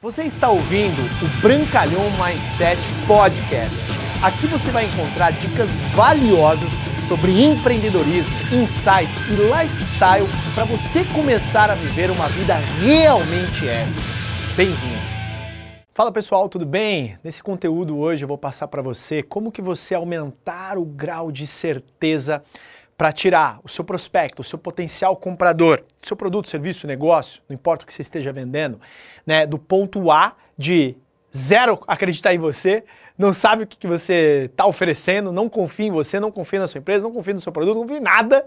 Você está ouvindo o Brancalhão Mindset Podcast. Aqui você vai encontrar dicas valiosas sobre empreendedorismo, insights e lifestyle para você começar a viver uma vida realmente épica. Bem-vindo! Fala pessoal, tudo bem? Nesse conteúdo hoje eu vou passar para você como que você aumentar o grau de certeza para tirar o seu prospecto, o seu potencial comprador, seu produto, serviço, negócio, não importa o que você esteja vendendo, né, do ponto A de zero acreditar em você, não sabe o que, que você está oferecendo, não confia em você, não confia na sua empresa, não confia no seu produto, não confia em nada,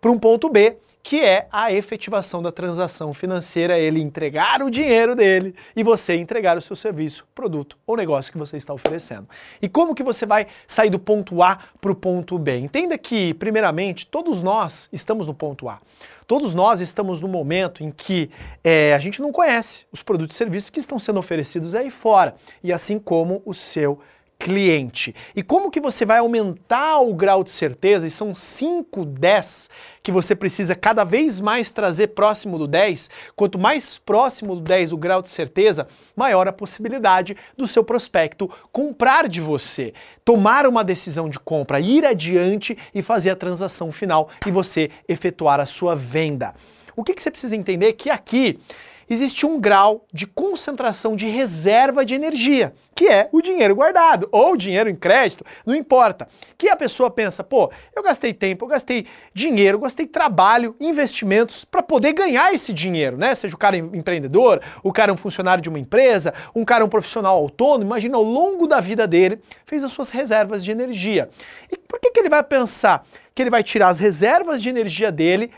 para um ponto B que é a efetivação da transação financeira, ele entregar o dinheiro dele e você entregar o seu serviço, produto ou negócio que você está oferecendo. E como que você vai sair do ponto A para o ponto B? Entenda que, primeiramente, todos nós estamos no ponto A. Todos nós estamos no momento em que é, a gente não conhece os produtos e serviços que estão sendo oferecidos aí fora, e assim como o seu cliente. E como que você vai aumentar o grau de certeza? E são 5, 10 que você precisa cada vez mais trazer próximo do 10. Quanto mais próximo do 10 o grau de certeza, maior a possibilidade do seu prospecto comprar de você, tomar uma decisão de compra, ir adiante e fazer a transação final e você efetuar a sua venda. O que, que você precisa entender? Que aqui existe um grau de concentração de reserva de energia, que é o dinheiro guardado ou dinheiro em crédito, não importa. Que a pessoa pensa, pô, eu gastei tempo, eu gastei dinheiro, eu gastei trabalho, investimentos para poder ganhar esse dinheiro, né? Seja o cara empreendedor, o cara é um funcionário de uma empresa, um cara é um profissional autônomo, imagina ao longo da vida dele fez as suas reservas de energia. E por que, que ele vai pensar que ele vai tirar as reservas de energia dele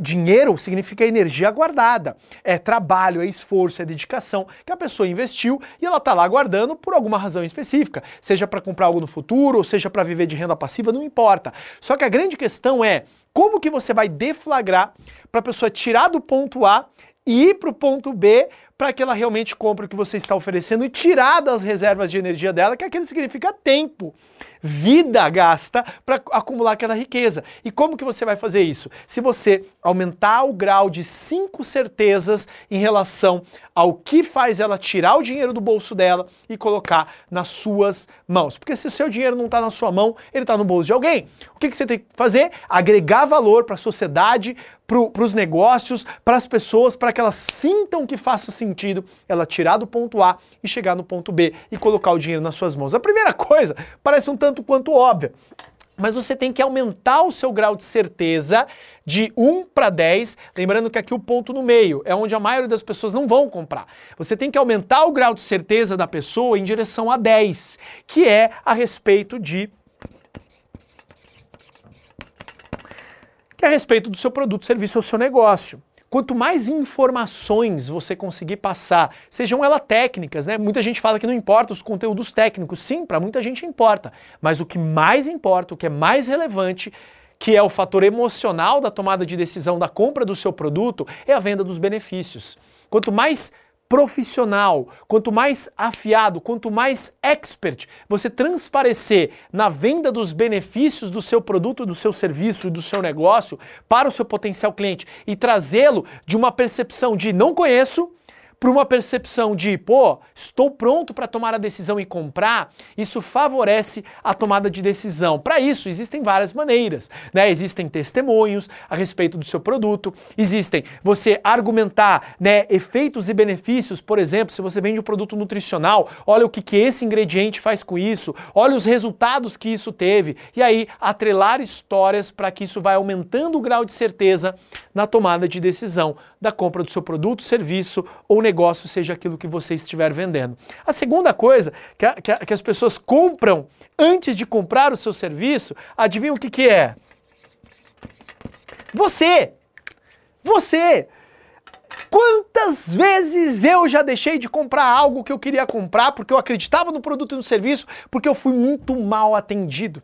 dinheiro significa energia guardada. É trabalho, é esforço, é dedicação que a pessoa investiu e ela está lá guardando por alguma razão específica, seja para comprar algo no futuro, ou seja para viver de renda passiva, não importa. Só que a grande questão é como que você vai deflagrar para a pessoa tirar do ponto A e ir para o ponto B para que ela realmente compre o que você está oferecendo e tirar das reservas de energia dela, que aquilo significa tempo, vida gasta para acumular aquela riqueza. E como que você vai fazer isso? Se você aumentar o grau de cinco certezas em relação ao que faz ela tirar o dinheiro do bolso dela e colocar nas suas mãos. Porque se o seu dinheiro não está na sua mão, ele está no bolso de alguém. O que, que você tem que fazer? Agregar valor para a sociedade, para os negócios, para as pessoas, para que elas sintam que faça sentido ela tirar do ponto A e chegar no ponto B e colocar o dinheiro nas suas mãos. A primeira coisa parece um tanto quanto óbvia. Mas você tem que aumentar o seu grau de certeza de 1 para 10, lembrando que aqui o ponto no meio é onde a maioria das pessoas não vão comprar. Você tem que aumentar o grau de certeza da pessoa em direção a 10, que é a respeito de que é a respeito do seu produto, serviço ou seu negócio. Quanto mais informações você conseguir passar, sejam elas técnicas, né? Muita gente fala que não importa os conteúdos técnicos. Sim, para muita gente importa. Mas o que mais importa, o que é mais relevante, que é o fator emocional da tomada de decisão da compra do seu produto, é a venda dos benefícios. Quanto mais profissional, quanto mais afiado, quanto mais expert você transparecer na venda dos benefícios do seu produto, do seu serviço, do seu negócio para o seu potencial cliente e trazê-lo de uma percepção de não conheço para uma percepção de, pô, estou pronto para tomar a decisão e comprar, isso favorece a tomada de decisão. Para isso, existem várias maneiras, né? Existem testemunhos a respeito do seu produto, existem você argumentar, né, efeitos e benefícios, por exemplo, se você vende um produto nutricional, olha o que, que esse ingrediente faz com isso, olha os resultados que isso teve, e aí atrelar histórias para que isso vai aumentando o grau de certeza na tomada de decisão da compra do seu produto, serviço ou negócio, seja aquilo que você estiver vendendo. A segunda coisa que, a, que, a, que as pessoas compram antes de comprar o seu serviço, adivinha o que, que é? Você! Você! Quantas vezes eu já deixei de comprar algo que eu queria comprar porque eu acreditava no produto e no serviço, porque eu fui muito mal atendido?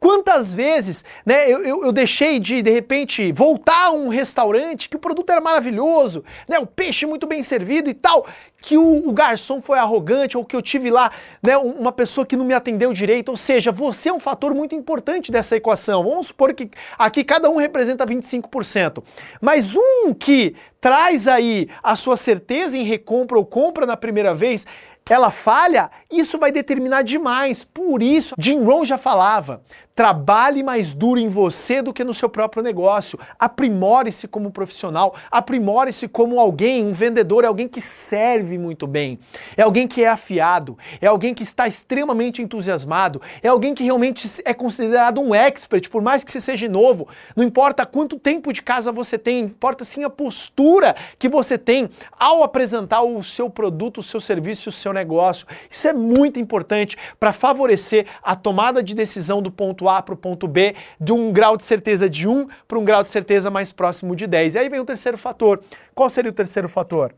Quantas vezes né, eu, eu, eu, deixei de, de repente, voltar a um restaurante que o produto era maravilhoso, né, o peixe muito bem servido e tal. Que o, o, garçom foi arrogante ou que eu tive lá né, uma pessoa que não me atendeu direito. Ou seja, você é um fator muito importante dessa equação. Vamos supor que aqui cada um representa 25%. Mas um que traz aí a sua certeza em recompra ou compra na primeira vez, ela falha, isso vai determinar demais. Por isso, Jim Rohn já falava: Trabalhe mais duro em você do que no seu próprio negócio. Aprimore-se como profissional, aprimore-se como alguém, um vendedor, alguém que serve muito bem, é alguém que é afiado, é alguém que está extremamente entusiasmado, é alguém que realmente é considerado um expert, por mais que você seja novo. Não importa quanto tempo de casa você tem, importa sim a postura que você tem ao apresentar o seu produto, o seu serviço, o seu negócio. Isso é muito importante para favorecer a tomada de decisão do ponto A para o ponto B de um grau de certeza de 1 para um grau de certeza mais próximo de 10. E aí vem o terceiro fator. Qual seria o terceiro fator?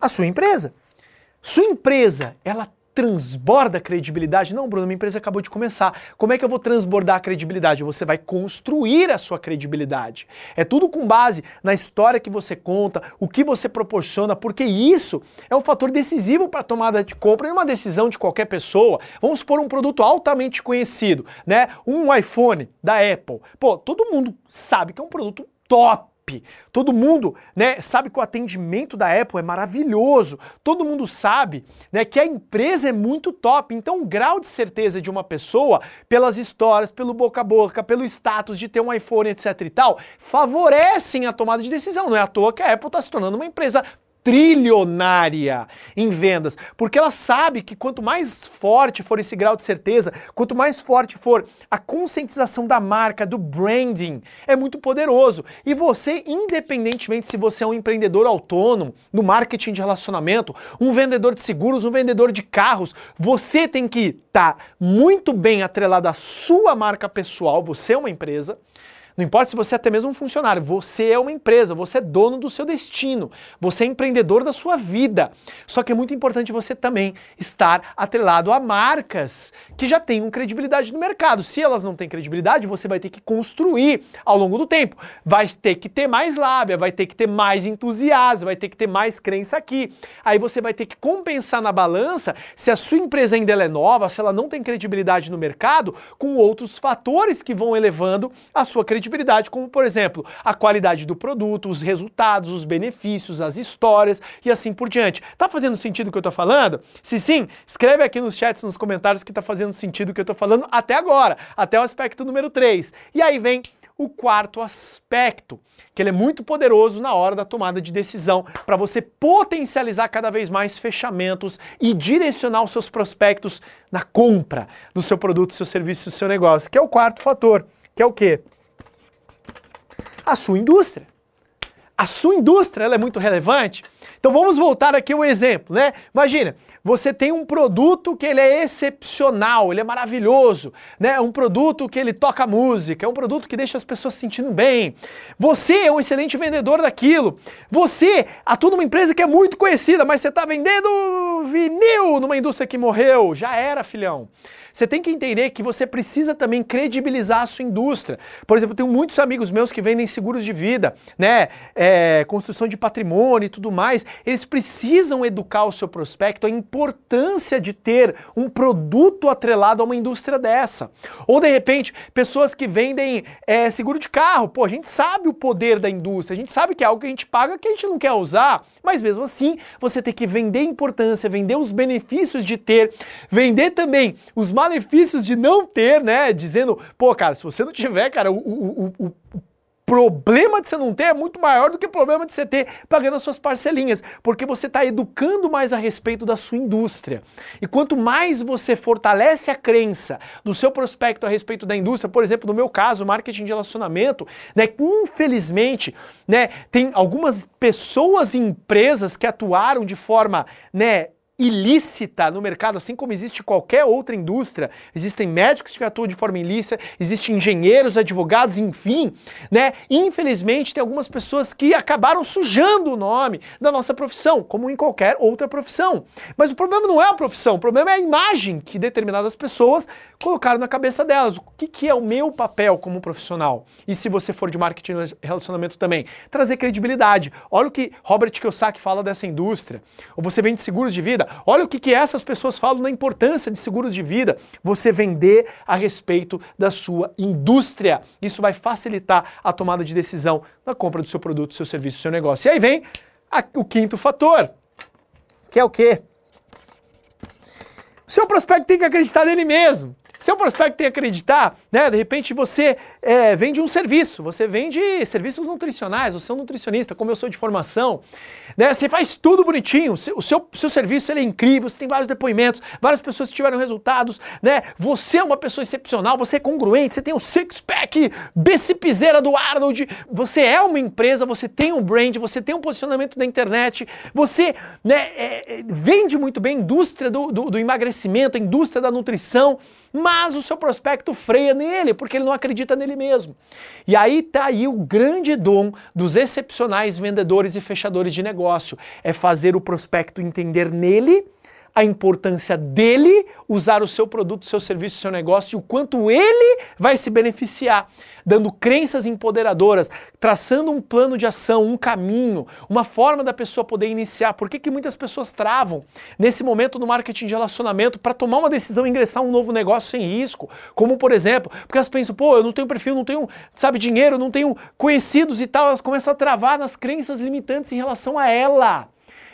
A sua empresa. Sua empresa, ela transborda credibilidade? Não, Bruno, minha empresa acabou de começar. Como é que eu vou transbordar a credibilidade? Você vai construir a sua credibilidade. É tudo com base na história que você conta, o que você proporciona, porque isso é um fator decisivo para a tomada de compra e uma decisão de qualquer pessoa. Vamos supor um produto altamente conhecido, né? Um iPhone da Apple. Pô, todo mundo sabe que é um produto top Todo mundo, né, sabe que o atendimento da Apple é maravilhoso. Todo mundo sabe, né, que a empresa é muito top. Então, o grau de certeza de uma pessoa, pelas histórias, pelo boca a boca, pelo status de ter um iPhone, etc e tal, favorecem a tomada de decisão. Não é à toa que a Apple está se tornando uma empresa trilionária em vendas, porque ela sabe que quanto mais forte for esse grau de certeza, quanto mais forte for a conscientização da marca, do branding, é muito poderoso. E você, independentemente se você é um empreendedor autônomo, no marketing de relacionamento, um vendedor de seguros, um vendedor de carros, você tem que estar tá muito bem atrelado à sua marca pessoal, você é uma empresa, não importa se você é até mesmo um funcionário, você é uma empresa, você é dono do seu destino, você é empreendedor da sua vida. Só que é muito importante você também estar atrelado a marcas que já tenham credibilidade no mercado. Se elas não têm credibilidade, você vai ter que construir ao longo do tempo. Vai ter que ter mais lábia, vai ter que ter mais entusiasmo, vai ter que ter mais crença aqui. Aí você vai ter que compensar na balança se a sua empresa ainda é nova, se ela não tem credibilidade no mercado, com outros fatores que vão elevando a sua credibilidade como por exemplo, a qualidade do produto, os resultados, os benefícios, as histórias e assim por diante. Tá fazendo sentido o que eu tô falando? Se sim, escreve aqui nos chats, nos comentários que tá fazendo sentido o que eu tô falando até agora, até o aspecto número 3. E aí vem o quarto aspecto, que ele é muito poderoso na hora da tomada de decisão para você potencializar cada vez mais fechamentos e direcionar os seus prospectos na compra do seu produto, seu serviço, do seu negócio, que é o quarto fator, que é o quê? A sua indústria. A sua indústria é muito relevante. Então vamos voltar aqui ao exemplo, né? Imagina, você tem um produto que ele é excepcional, ele é maravilhoso, né? É um produto que ele toca música, é um produto que deixa as pessoas se sentindo bem. Você é um excelente vendedor daquilo. Você atua numa empresa que é muito conhecida, mas você está vendendo vinil numa indústria que morreu. Já era, filhão. Você tem que entender que você precisa também credibilizar a sua indústria. Por exemplo, eu tenho muitos amigos meus que vendem seguros de vida, né? É, construção de patrimônio e tudo mais eles precisam educar o seu prospecto a importância de ter um produto atrelado a uma indústria dessa. Ou de repente, pessoas que vendem é, seguro de carro. Pô, a gente sabe o poder da indústria, a gente sabe que é algo que a gente paga que a gente não quer usar, mas mesmo assim você tem que vender importância, vender os benefícios de ter, vender também os malefícios de não ter, né? Dizendo, pô, cara, se você não tiver, cara, o, o, o, o problema de você não ter é muito maior do que o problema de você ter pagando as suas parcelinhas, porque você está educando mais a respeito da sua indústria. E quanto mais você fortalece a crença do seu prospecto a respeito da indústria, por exemplo, no meu caso, marketing de relacionamento, né, infelizmente, né, tem algumas pessoas e empresas que atuaram de forma, né, ilícita no mercado, assim como existe qualquer outra indústria. Existem médicos que atuam de forma ilícita, existem engenheiros, advogados, enfim, né? Infelizmente, tem algumas pessoas que acabaram sujando o nome da nossa profissão, como em qualquer outra profissão. Mas o problema não é a profissão, o problema é a imagem que determinadas pessoas colocaram na cabeça delas. O que, que é o meu papel como profissional? E se você for de marketing relacionamento também, trazer credibilidade. Olha o que Robert Kiyosaki fala dessa indústria. Ou você vende seguros de vida, Olha o que, que essas pessoas falam na importância de seguros de vida. Você vender a respeito da sua indústria. Isso vai facilitar a tomada de decisão na compra do seu produto, seu serviço, seu negócio. E aí vem a, o quinto fator, que é o quê? O seu prospecto tem que acreditar nele mesmo. Seu prospecto tem que acreditar, né? De repente você é, vende um serviço, você vende serviços nutricionais, você é um nutricionista, como eu sou de formação, né? Você faz tudo bonitinho, o seu, seu serviço é incrível, você tem vários depoimentos, várias pessoas tiveram resultados, né? Você é uma pessoa excepcional, você é congruente, você tem o six-pack, bicipizeira do Arnold, você é uma empresa, você tem um brand, você tem um posicionamento na internet, você né, é, é, vende muito bem a indústria do, do, do emagrecimento, a indústria da nutrição, mas o seu prospecto freia nele, porque ele não acredita nele mesmo. E aí tá aí o grande dom dos excepcionais vendedores e fechadores de negócio, é fazer o prospecto entender nele a importância dele usar o seu produto, o seu serviço, o seu negócio e o quanto ele vai se beneficiar, dando crenças empoderadoras, traçando um plano de ação, um caminho, uma forma da pessoa poder iniciar. Por que, que muitas pessoas travam nesse momento no marketing de relacionamento para tomar uma decisão e ingressar um novo negócio sem risco? Como, por exemplo, porque elas pensam, pô, eu não tenho perfil, não tenho, sabe, dinheiro, não tenho conhecidos e tal, elas começam a travar nas crenças limitantes em relação a ela.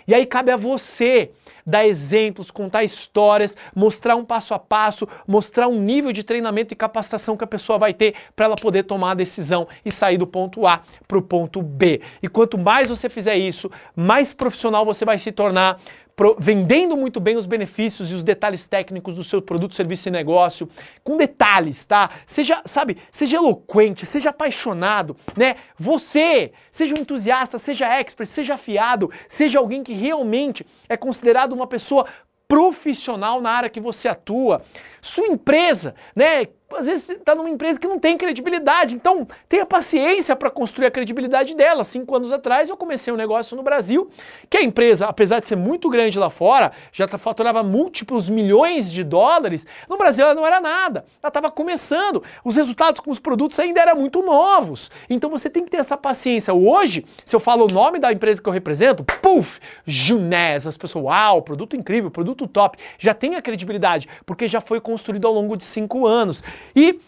E aí cabe a você dar exemplos, contar histórias, mostrar um passo a passo, mostrar um nível de treinamento e capacitação que a pessoa vai ter para ela poder tomar a decisão e sair do ponto A para o ponto B. E quanto mais você fizer isso, mais profissional você vai se tornar pro, vendendo muito bem os benefícios e os detalhes técnicos do seu produto, serviço e negócio, com detalhes, tá? Seja, sabe, seja eloquente, seja apaixonado, né? Você, seja um entusiasta, seja expert, seja afiado, seja alguém que realmente é considerado uma pessoa profissional na área que você atua. Sua empresa, né? Às vezes está numa empresa que não tem credibilidade. Então, tenha paciência para construir a credibilidade dela. Cinco anos atrás eu comecei um negócio no Brasil que a empresa, apesar de ser muito grande lá fora, já faturava múltiplos milhões de dólares. No Brasil ela não era nada. Ela estava começando. Os resultados com os produtos ainda eram muito novos. Então você tem que ter essa paciência. Hoje, se eu falo o nome da empresa que eu represento, puf, Junés, as pessoas, uau, produto incrível, produto top, já tem a credibilidade, porque já foi construído ao longo de cinco anos. E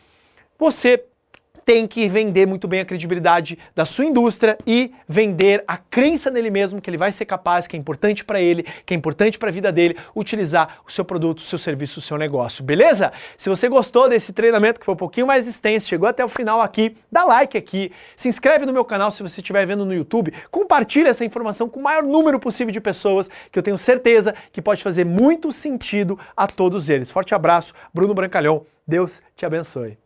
você tem que vender muito bem a credibilidade da sua indústria e vender a crença nele mesmo que ele vai ser capaz, que é importante para ele, que é importante para a vida dele, utilizar o seu produto, o seu serviço, o seu negócio, beleza? Se você gostou desse treinamento que foi um pouquinho mais extenso, chegou até o final aqui, dá like aqui, se inscreve no meu canal se você estiver vendo no YouTube, compartilha essa informação com o maior número possível de pessoas, que eu tenho certeza que pode fazer muito sentido a todos eles. Forte abraço, Bruno Brancalhão. Deus te abençoe.